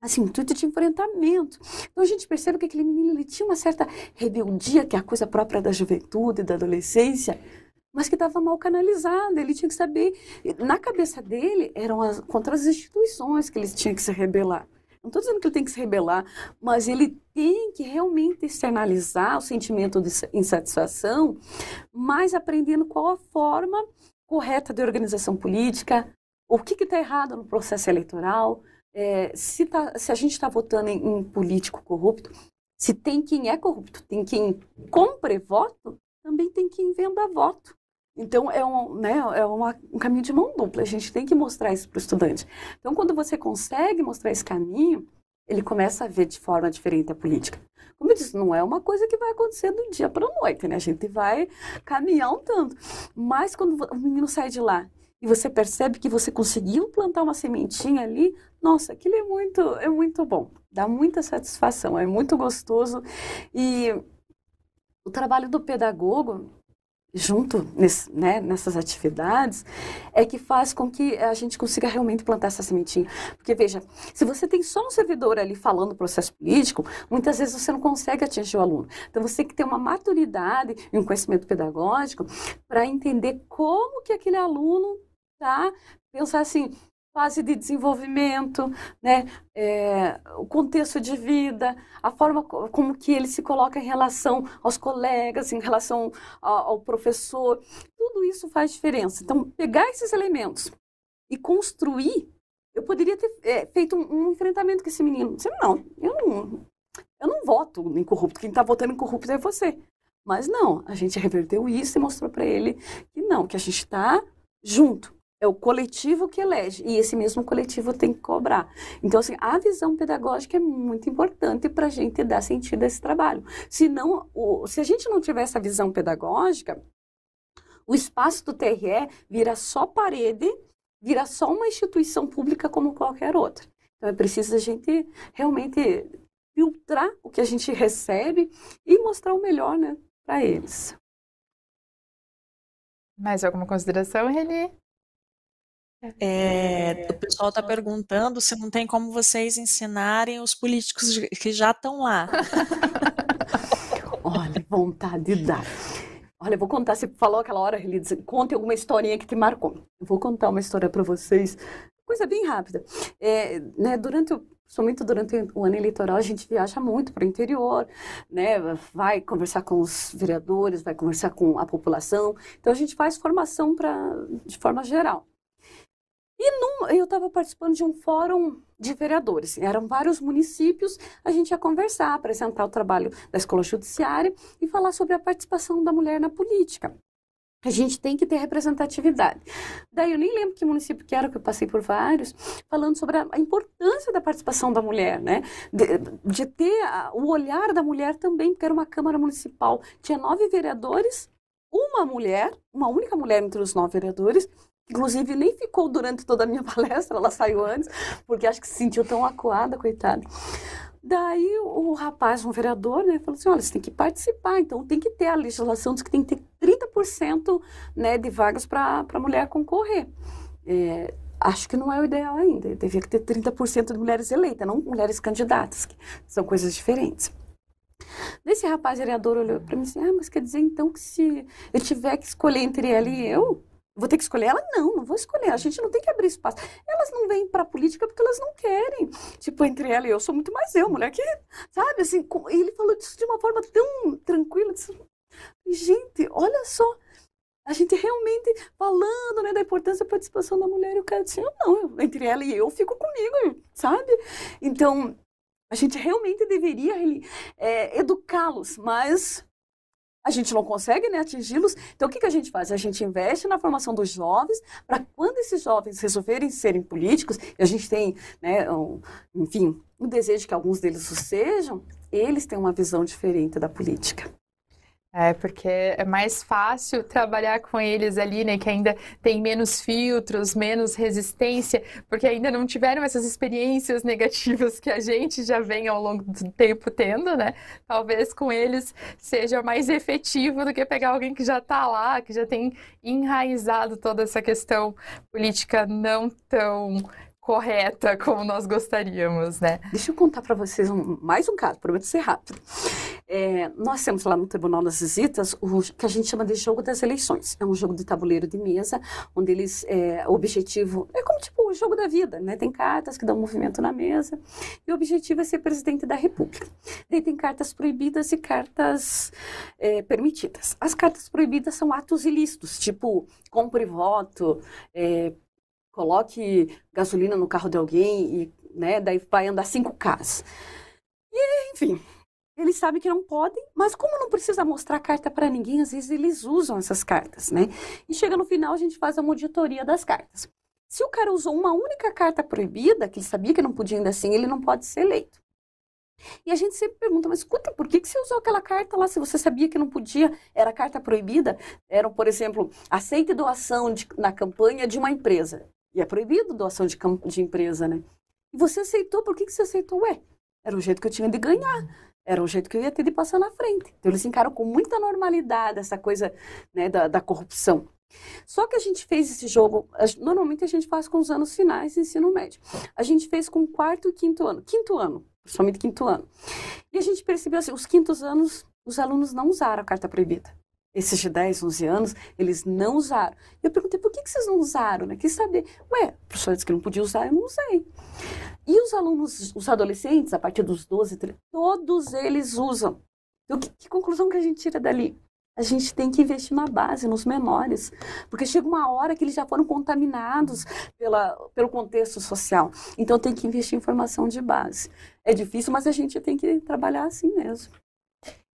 assim, um intuito de enfrentamento. Então a gente percebe que aquele menino ele tinha uma certa rebeldia, que é a coisa própria da juventude, da adolescência, mas que estava mal canalizada. Ele tinha que saber, na cabeça dele, eram as, contra as instituições que ele tinha que se rebelar. Não estou dizendo que ele tem que se rebelar, mas ele tem que realmente externalizar o sentimento de insatisfação, mas aprendendo qual a forma correta de organização política, o que está errado no processo eleitoral, é, se, tá, se, a gente está votando em, em, político corrupto, se tem quem é corrupto, tem quem compre voto, também tem quem venda voto. Então, é, um, né, é uma, um caminho de mão dupla. A gente tem que mostrar isso para o estudante. Então, quando você consegue mostrar esse caminho, ele começa a ver de forma diferente a política. Como eu disse, não é uma coisa que vai acontecer do dia para a noite, né? A gente vai caminhar um tanto. Mas quando o menino sai de lá e você percebe que você conseguiu plantar uma sementinha ali, nossa, aquilo é muito, é muito bom. Dá muita satisfação, é muito gostoso. E o trabalho do pedagogo, junto nesse, né, nessas atividades é que faz com que a gente consiga realmente plantar essa sementinha. Porque, veja, se você tem só um servidor ali falando do processo político, muitas vezes você não consegue atingir o aluno. Então, você tem que ter uma maturidade e um conhecimento pedagógico para entender como que aquele aluno tá pensar assim, fase de desenvolvimento, né? É, o contexto de vida, a forma como que ele se coloca em relação aos colegas, em relação ao, ao professor, tudo isso faz diferença. Então, pegar esses elementos e construir, eu poderia ter é, feito um, um, enfrentamento com esse menino. Disse, não, eu não, eu não voto em corrupto. Quem está votando em corrupto é você. Mas não, a gente reverteu isso e mostrou para ele que não, que a gente está junto. É o coletivo que elege. E esse mesmo coletivo tem que cobrar. Então, assim, a visão pedagógica é muito importante para a gente dar sentido a esse trabalho. Se, não, o, se a gente não tiver essa visão pedagógica, o espaço do TRE vira só parede, vira só uma instituição pública como qualquer outra. Então, é preciso a gente realmente filtrar o que a gente recebe e mostrar o melhor né, para eles. Mais alguma consideração, Reni? É, o pessoal está perguntando se não tem como vocês ensinarem os políticos que já estão lá. [laughs] Olha, vontade de dar. Olha, eu vou contar, você falou aquela hora, Reli, conte alguma historinha que te marcou. Eu vou contar uma história para vocês, coisa bem rápida. É, né, durante o Somente durante o ano eleitoral, a gente viaja muito para o interior, né? vai conversar com os vereadores, vai conversar com a população. Então, a gente faz formação pra, de forma geral. E num, eu estava participando de um fórum de vereadores. Eram vários municípios, a gente ia conversar, apresentar o trabalho da escola judiciária e falar sobre a participação da mulher na política. A gente tem que ter representatividade. Daí eu nem lembro que município que era, que eu passei por vários, falando sobre a importância da participação da mulher, né? De, de ter a, o olhar da mulher também, porque era uma Câmara Municipal. Tinha nove vereadores, uma mulher, uma única mulher entre os nove vereadores, inclusive nem ficou durante toda a minha [laughs] palestra, ela saiu antes, porque acho que se sentiu tão acuada, coitada. Daí o rapaz, um vereador, né, falou assim, olha, você tem que participar, então tem que ter a legislação, diz que tem que ter 30% né, de vagas para a mulher concorrer. É, acho que não é o ideal ainda, devia ter 30% de mulheres eleitas, não mulheres candidatas, que são coisas diferentes. Esse rapaz vereador olhou para mim disse, ah, mas quer dizer então que se eu tiver que escolher entre ela e eu, Vou ter que escolher ela? Não, não vou escolher. A gente não tem que abrir espaço. Elas não vêm para a política porque elas não querem. Tipo, entre ela e eu, sou muito mais eu, mulher que, sabe, assim, ele falou disso de uma forma tão tranquila. Disse, gente, olha só, a gente realmente falando né, da importância da participação da mulher, e o cara disse, não, entre ela e eu, fico comigo, sabe? Então, a gente realmente deveria é, educá-los, mas a gente não consegue né, atingi-los. Então, o que, que a gente faz? A gente investe na formação dos jovens, para quando esses jovens resolverem serem políticos, e a gente tem, né, um, enfim, um desejo que alguns deles o sejam, eles têm uma visão diferente da política. É, porque é mais fácil trabalhar com eles ali, né? Que ainda tem menos filtros, menos resistência, porque ainda não tiveram essas experiências [laughs] negativas que a gente já vem ao longo do tempo tendo, né? Talvez com eles seja mais efetivo do que pegar alguém que já está lá, que já tem enraizado toda essa questão política não tão correta como nós gostaríamos, né? Deixa eu contar para vocês um, mais um caso, prometo ser rápido. É, nós temos lá no Tribunal das Visitas o que a gente chama de jogo das eleições. É um jogo de tabuleiro de mesa, onde eles, é, o objetivo é como tipo o jogo da vida, né? Tem cartas que dão movimento na mesa e o objetivo é ser presidente da República. Daí tem cartas proibidas e cartas é, permitidas. As cartas proibidas são atos ilícitos, tipo compre voto, é, coloque gasolina no carro de alguém e né, daí vai andar cinco casas. E, enfim, eles sabem que não podem, mas como não precisa mostrar carta para ninguém, às vezes eles usam essas cartas, né? E chega no final, a gente faz a auditoria das cartas. Se o cara usou uma única carta proibida, que ele sabia que não podia ainda assim, ele não pode ser eleito. E a gente sempre pergunta, mas escuta, por que, que você usou aquela carta lá se você sabia que não podia? Era carta proibida? Era, por exemplo, aceite doação de, na campanha de uma empresa. E é proibido doação de, de empresa, né? E você aceitou, por que, que você aceitou? Ué, era o jeito que eu tinha de ganhar. Era o jeito que eu ia ter de passar na frente. Então, eles encaram com muita normalidade essa coisa né, da, da corrupção. Só que a gente fez esse jogo, normalmente a gente faz com os anos finais do ensino médio. A gente fez com quarto e quinto ano. Quinto ano, principalmente quinto ano. E a gente percebeu assim, os quintos anos, os alunos não usaram a carta proibida. Esses de 10, 11 anos, eles não usaram. Eu perguntei, por que, que vocês não usaram? Né? Quis saber. Ué, a professora disse que não podia usar, eu não usei. E os alunos, os adolescentes, a partir dos 12, 13, todos eles usam. Então, que, que conclusão que a gente tira dali? A gente tem que investir na base, nos menores, porque chega uma hora que eles já foram contaminados pela, pelo contexto social. Então tem que investir em formação de base. É difícil, mas a gente tem que trabalhar assim mesmo.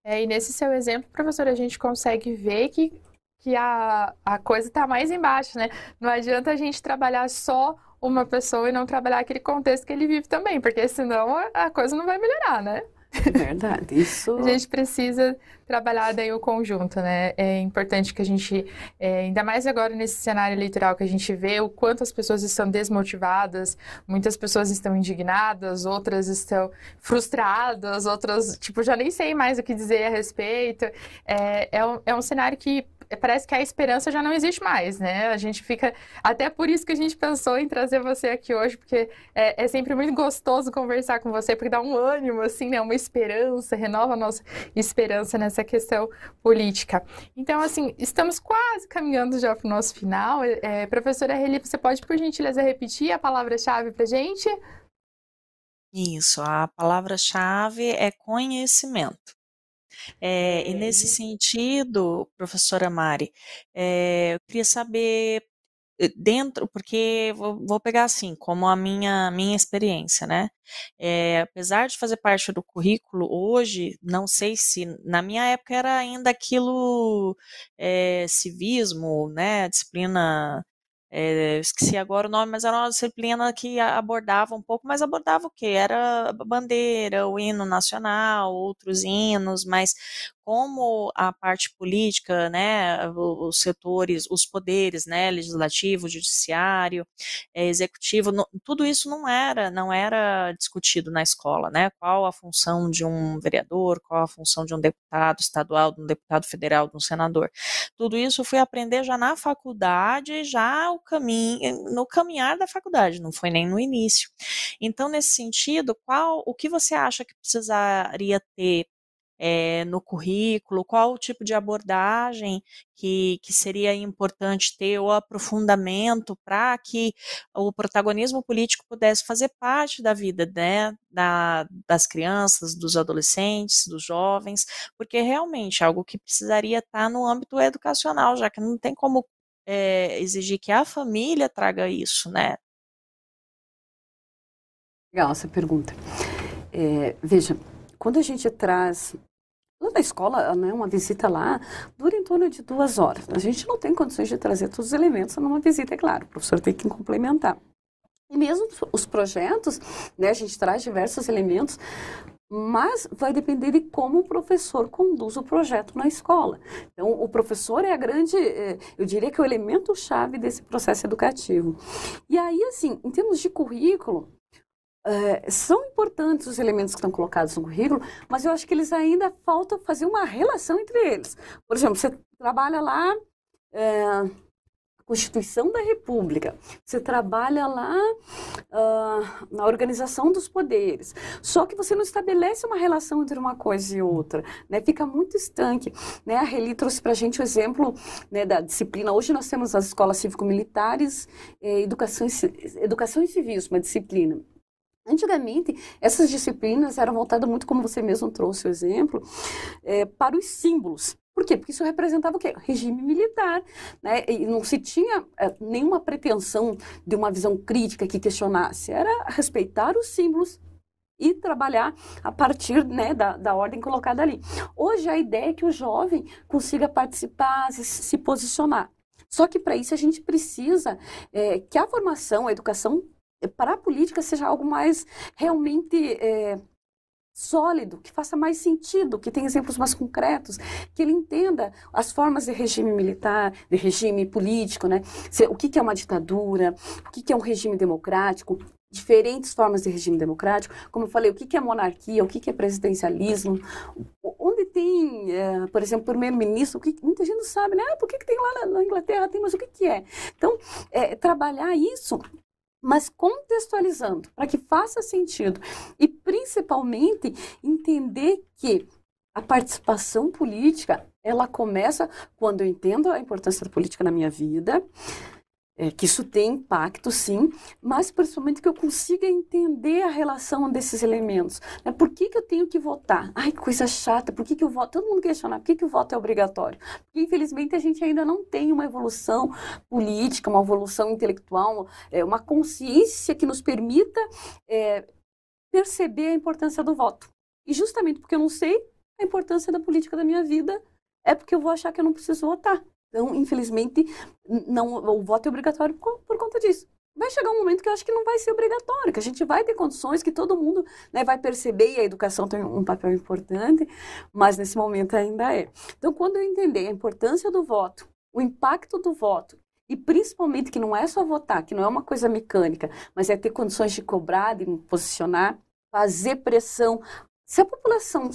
É, e nesse seu exemplo, professora, a gente consegue ver que, que a, a coisa está mais embaixo, né? Não adianta a gente trabalhar só uma pessoa e não trabalhar aquele contexto que ele vive também, porque senão a coisa não vai melhorar, né? Verdade, isso. a gente precisa trabalhar daí o conjunto, né? É importante que a gente, é, ainda mais agora nesse cenário eleitoral que a gente vê o quanto as pessoas estão desmotivadas, muitas pessoas estão indignadas, outras estão frustradas, outras, tipo, já nem sei mais o que dizer a respeito. É, é, um, é um cenário que parece que a esperança já não existe mais, né? A gente fica. Até por isso que a gente pensou em trazer você aqui hoje, porque é, é sempre muito gostoso conversar com você, porque dá um ânimo, assim, né? Uma esperança, renova a nossa esperança nessa questão política. Então, assim, estamos quase caminhando já para o nosso final. É, professora Reli, você pode, por gentileza, repetir a palavra-chave para gente? Isso, a palavra-chave é conhecimento. É, e nesse sentido, professora Mari, é, eu queria saber eh, dentro, porque vou, vou, pegar assim, como a minha, minha experiência, né? É, apesar de fazer parte do currículo, hoje, não sei se, na minha época era ainda aquilo, é, civismo, né? Disciplina é, esqueci agora o nome, mas era uma disciplina que abordava um pouco, mas abordava o quê? Era a bandeira, o hino nacional, outros hinos, mas como a parte política, né, os setores, os poderes, né, legislativo, judiciário, é, executivo, tudo isso não era, não era discutido na escola, né, qual a função de um vereador, qual a função de um deputado estadual, de um deputado federal, de um senador. Tudo isso eu fui aprender já na faculdade, já o caminho, no caminhar da faculdade, não foi nem no início. Então, nesse sentido, qual, o que você acha que precisaria ter é, no currículo, qual o tipo de abordagem que, que seria importante ter, o aprofundamento para que o protagonismo político pudesse fazer parte da vida né, da, das crianças, dos adolescentes, dos jovens, porque realmente é algo que precisaria estar no âmbito educacional, já que não tem como é, exigir que a família traga isso, né? Legal essa pergunta. É, veja, quando a gente traz Lá na escola, né, uma visita lá dura em torno de duas horas. A gente não tem condições de trazer todos os elementos numa visita, é claro. O professor tem que complementar. E mesmo os projetos, né, a gente traz diversos elementos, mas vai depender de como o professor conduz o projeto na escola. Então, o professor é a grande, é, eu diria que é o elemento chave desse processo educativo. E aí, assim, em termos de currículo, é, são importantes os elementos que estão colocados no currículo, mas eu acho que eles ainda falta fazer uma relação entre eles. Por exemplo, você trabalha lá é, a Constituição da República, você trabalha lá uh, na organização dos poderes, só que você não estabelece uma relação entre uma coisa e outra, né? fica muito estanque. Né? A Reli trouxe para a gente o exemplo né, da disciplina. Hoje nós temos as escolas cívico-militares, eh, educação, educação e civismo, uma disciplina. Antigamente, essas disciplinas eram voltadas muito, como você mesmo trouxe o exemplo, é, para os símbolos. Por quê? Porque isso representava o quê? Regime militar. Né? E não se tinha é, nenhuma pretensão de uma visão crítica que questionasse. Era respeitar os símbolos e trabalhar a partir né, da, da ordem colocada ali. Hoje, a ideia é que o jovem consiga participar, se, se posicionar. Só que para isso a gente precisa é, que a formação, a educação para a política seja algo mais realmente é, sólido, que faça mais sentido, que tenha exemplos mais concretos, que ele entenda as formas de regime militar, de regime político, né? O que é uma ditadura, o que é um regime democrático, diferentes formas de regime democrático, como eu falei, o que é monarquia, o que é presidencialismo, onde tem, é, por exemplo, primeiro-ministro, muita gente não sabe, né? Ah, por que, que tem lá na Inglaterra, tem, mas o que, que é? Então, é, trabalhar isso mas contextualizando para que faça sentido e principalmente entender que a participação política ela começa quando eu entendo a importância da política na minha vida é, que isso tem impacto, sim, mas principalmente que eu consiga entender a relação desses elementos. Né? Por que, que eu tenho que votar? Ai, coisa chata, por que, que eu voto? Todo mundo questiona, por que, que o voto é obrigatório? Porque, infelizmente, a gente ainda não tem uma evolução política, uma evolução intelectual, é, uma consciência que nos permita é, perceber a importância do voto. E justamente porque eu não sei a importância da política da minha vida, é porque eu vou achar que eu não preciso votar. Então, infelizmente, não, o voto é obrigatório por, por, conta disso. Vai chegar um momento que eu acho que não vai ser obrigatório, que a gente vai ter condições, que todo mundo né, vai perceber, e a educação tem um papel importante, mas nesse momento ainda é. Então, quando eu entender a importância do voto, o impacto do voto, e principalmente que não é só votar, que não é uma coisa mecânica, mas é ter condições de cobrar, de posicionar, fazer pressão. Se a população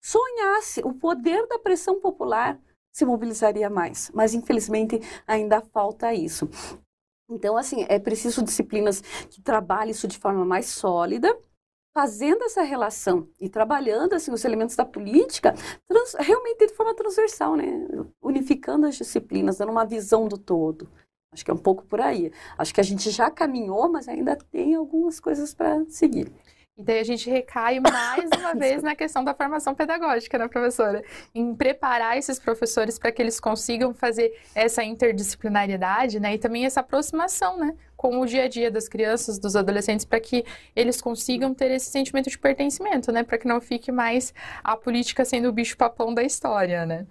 sonhasse o poder da pressão popular, se mobilizaria mais. Mas, infelizmente, ainda falta isso. Então, assim, é preciso disciplinas que trabalhem isso de forma mais sólida, fazendo essa relação e trabalhando assim os elementos da política trans, realmente de forma transversal, né? Unificando as disciplinas, dando uma visão do todo. Acho que é um pouco por aí. Acho que a gente já caminhou, mas ainda tem algumas coisas para seguir. E daí a gente recai mais uma [laughs] vez na questão da formação pedagógica, né, professora? Em preparar esses professores para que eles consigam fazer essa interdisciplinariedade, né? E também essa aproximação, né? Com o dia a dia das crianças, dos adolescentes, para que eles consigam ter esse sentimento de pertencimento, né? Para que não fique mais a política sendo o bicho-papão da história, né?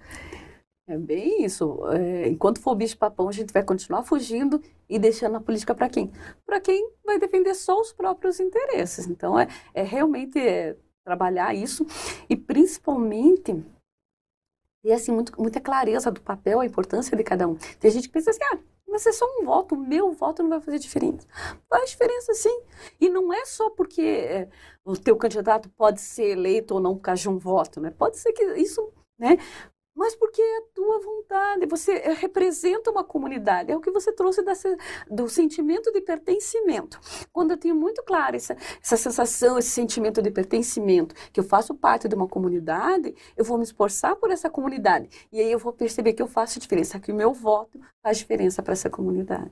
É bem isso. É, enquanto for bicho-papão, a gente vai continuar fugindo e deixando a política para quem? Para quem vai defender só os próprios interesses. Então, é, é realmente é, trabalhar isso e principalmente ter assim, muito, muita clareza do papel, a importância de cada um. Tem gente que pensa assim, ah, mas é só um voto, o meu voto não vai fazer diferença. Faz diferença sim. E não é só porque é, o teu candidato pode ser eleito ou não por causa de um voto, né? Pode ser que isso né, mas porque é a tua vontade, você eh, representa uma comunidade, é o que você trouxe dessa, do sentimento de pertencimento. Quando eu tenho muito claro essa, essa sensação, esse sentimento de pertencimento, que eu faço parte de uma comunidade, eu vou me esforçar por essa comunidade. E aí eu vou perceber que eu faço diferença, que o meu voto faz diferença para essa comunidade.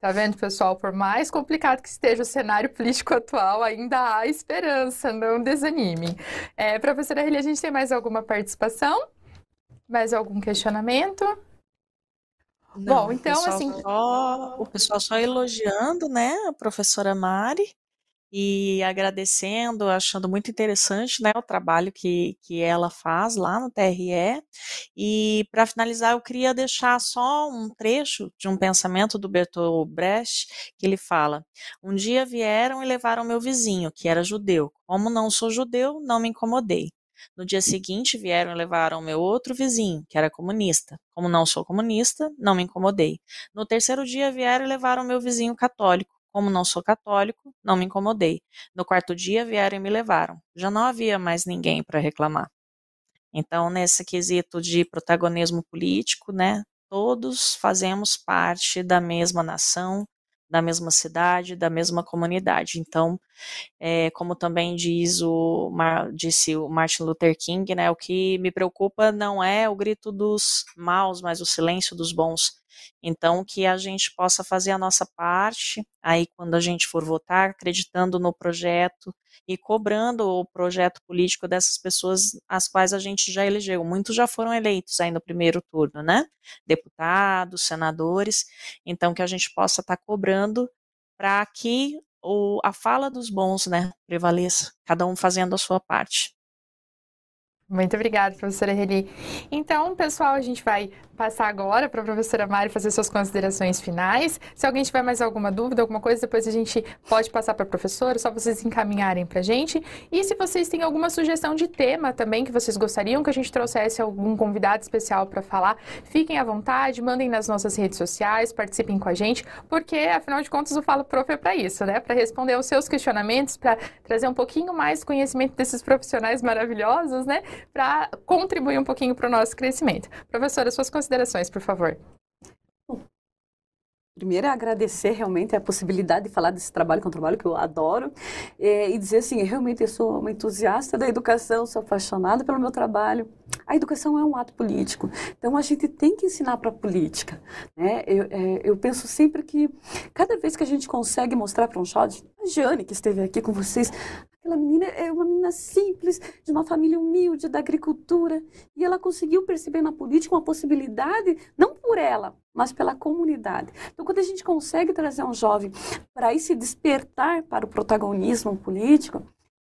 Tá vendo, pessoal? Por mais complicado que esteja o cenário político atual, ainda há esperança, não desanime. É, professora Reli, a gente tem mais alguma participação? Mais algum questionamento? Não, Bom, então, assim. Só, o pessoal só elogiando, né, a professora Mari e agradecendo, achando muito interessante, né, o trabalho que, que ela faz lá no TRE. E para finalizar, eu queria deixar só um trecho de um pensamento do Bertolt Brecht, que ele fala: Um dia vieram e levaram meu vizinho, que era judeu. Como não sou judeu, não me incomodei. No dia seguinte, vieram e levaram meu outro vizinho, que era comunista. Como não sou comunista, não me incomodei. No terceiro dia, vieram e levaram meu vizinho católico. Como não sou católico, não me incomodei. No quarto dia, vieram e me levaram. Já não havia mais ninguém para reclamar. Então, nesse quesito de protagonismo político, né, todos fazemos parte da mesma nação, da mesma cidade, da mesma comunidade. Então, é, como também diz o, disse o Martin Luther King, né, o que me preocupa não é o grito dos maus, mas o silêncio dos bons. Então, que a gente possa fazer a nossa parte, aí quando a gente for votar, acreditando no projeto e cobrando o projeto político dessas pessoas as quais a gente já elegeu. Muitos já foram eleitos aí no primeiro turno, né? Deputados, senadores. Então, que a gente possa estar tá cobrando para que o, a fala dos bons, né, prevaleça, cada um fazendo a sua parte. Muito obrigada, professora Reli. Então, pessoal, a gente vai passar agora para a professora Mari fazer suas considerações finais. Se alguém tiver mais alguma dúvida, alguma coisa, depois a gente pode passar para a professora, só vocês encaminharem para a gente. E se vocês têm alguma sugestão de tema também que vocês gostariam que a gente trouxesse algum convidado especial para falar, fiquem à vontade, mandem nas nossas redes sociais, participem com a gente, porque afinal de contas o Falo Prof é para isso, né? Para responder aos seus questionamentos, para trazer um pouquinho mais conhecimento desses profissionais maravilhosos, né? Para contribuir um pouquinho para o nosso crescimento. Professora, suas considerações, por favor. Primeiro é agradecer realmente a possibilidade de falar desse trabalho, que é um trabalho que eu adoro, é, e dizer assim, realmente eu sou uma entusiasta da educação, sou apaixonada pelo meu trabalho. A educação é um ato político, então a gente tem que ensinar para a política. Né? Eu, é, eu penso sempre que cada vez que a gente consegue mostrar para um jovem, a Jane que esteve aqui com vocês, Aquela menina é uma menina simples, de uma família humilde, da agricultura. E ela conseguiu perceber na política uma possibilidade, não por ela, mas pela comunidade. Então, quando a gente consegue trazer um jovem para ir se despertar para o protagonismo político,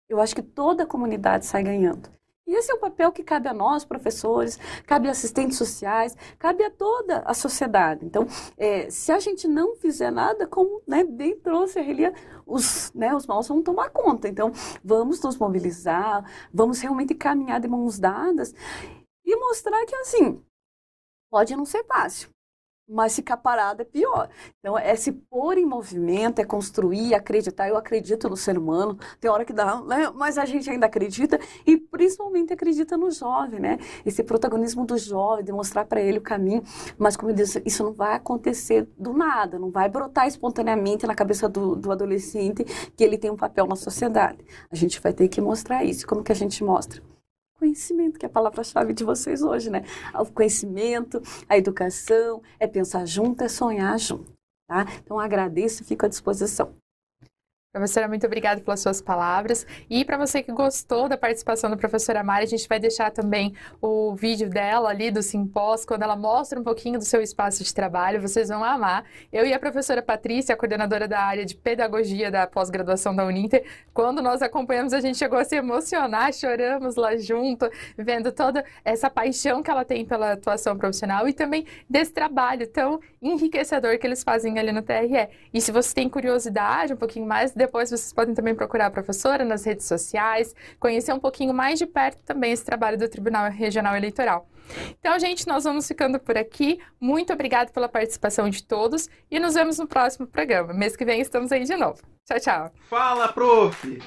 eu acho que toda a comunidade sai ganhando. E esse é o papel que cabe a nós, professores, cabe a assistentes sociais, cabe a toda a sociedade. Então, é, se a gente não fizer nada, como né, bem trouxe a Relia, os, né, os maus vão tomar conta. Então, vamos nos mobilizar, vamos realmente caminhar de mãos dadas e mostrar que, assim, pode não ser fácil, mas ficar parado é pior. Então, é se pôr em movimento, é construir, acreditar. Eu acredito no ser humano, tem hora que dá, né? mas a gente ainda acredita e principalmente acredita no jovem, né? Esse protagonismo do jovem, de mostrar para ele o caminho. Mas, como eu disse, isso não vai acontecer do nada, não vai brotar espontaneamente na cabeça do, do adolescente que ele tem um papel na sociedade. A gente vai ter que mostrar isso. Como que a gente mostra? Conhecimento, que é a palavra-chave de vocês hoje, né? O conhecimento, a educação, é pensar junto, é sonhar junto, tá? Então agradeço e fico à disposição. Professora, muito obrigada pelas suas palavras. E para você que gostou da participação da professora Mari, a gente vai deixar também o vídeo dela ali do Simpós, quando ela mostra um pouquinho do seu espaço de trabalho. Vocês vão amar. Eu e a professora Patrícia, a coordenadora da área de pedagogia da pós-graduação da Uninter, quando nós acompanhamos, a gente chegou a se emocionar, choramos lá junto, vendo toda essa paixão que ela tem pela atuação profissional e também desse trabalho tão enriquecedor que eles fazem ali no TRE. E se você tem curiosidade um pouquinho mais, depois vocês podem também procurar a professora nas redes sociais, conhecer um pouquinho mais de perto também esse trabalho do Tribunal Regional Eleitoral. Então, gente, nós vamos ficando por aqui. Muito obrigada pela participação de todos e nos vemos no próximo programa. Mês que vem estamos aí de novo. Tchau, tchau. Fala, prof!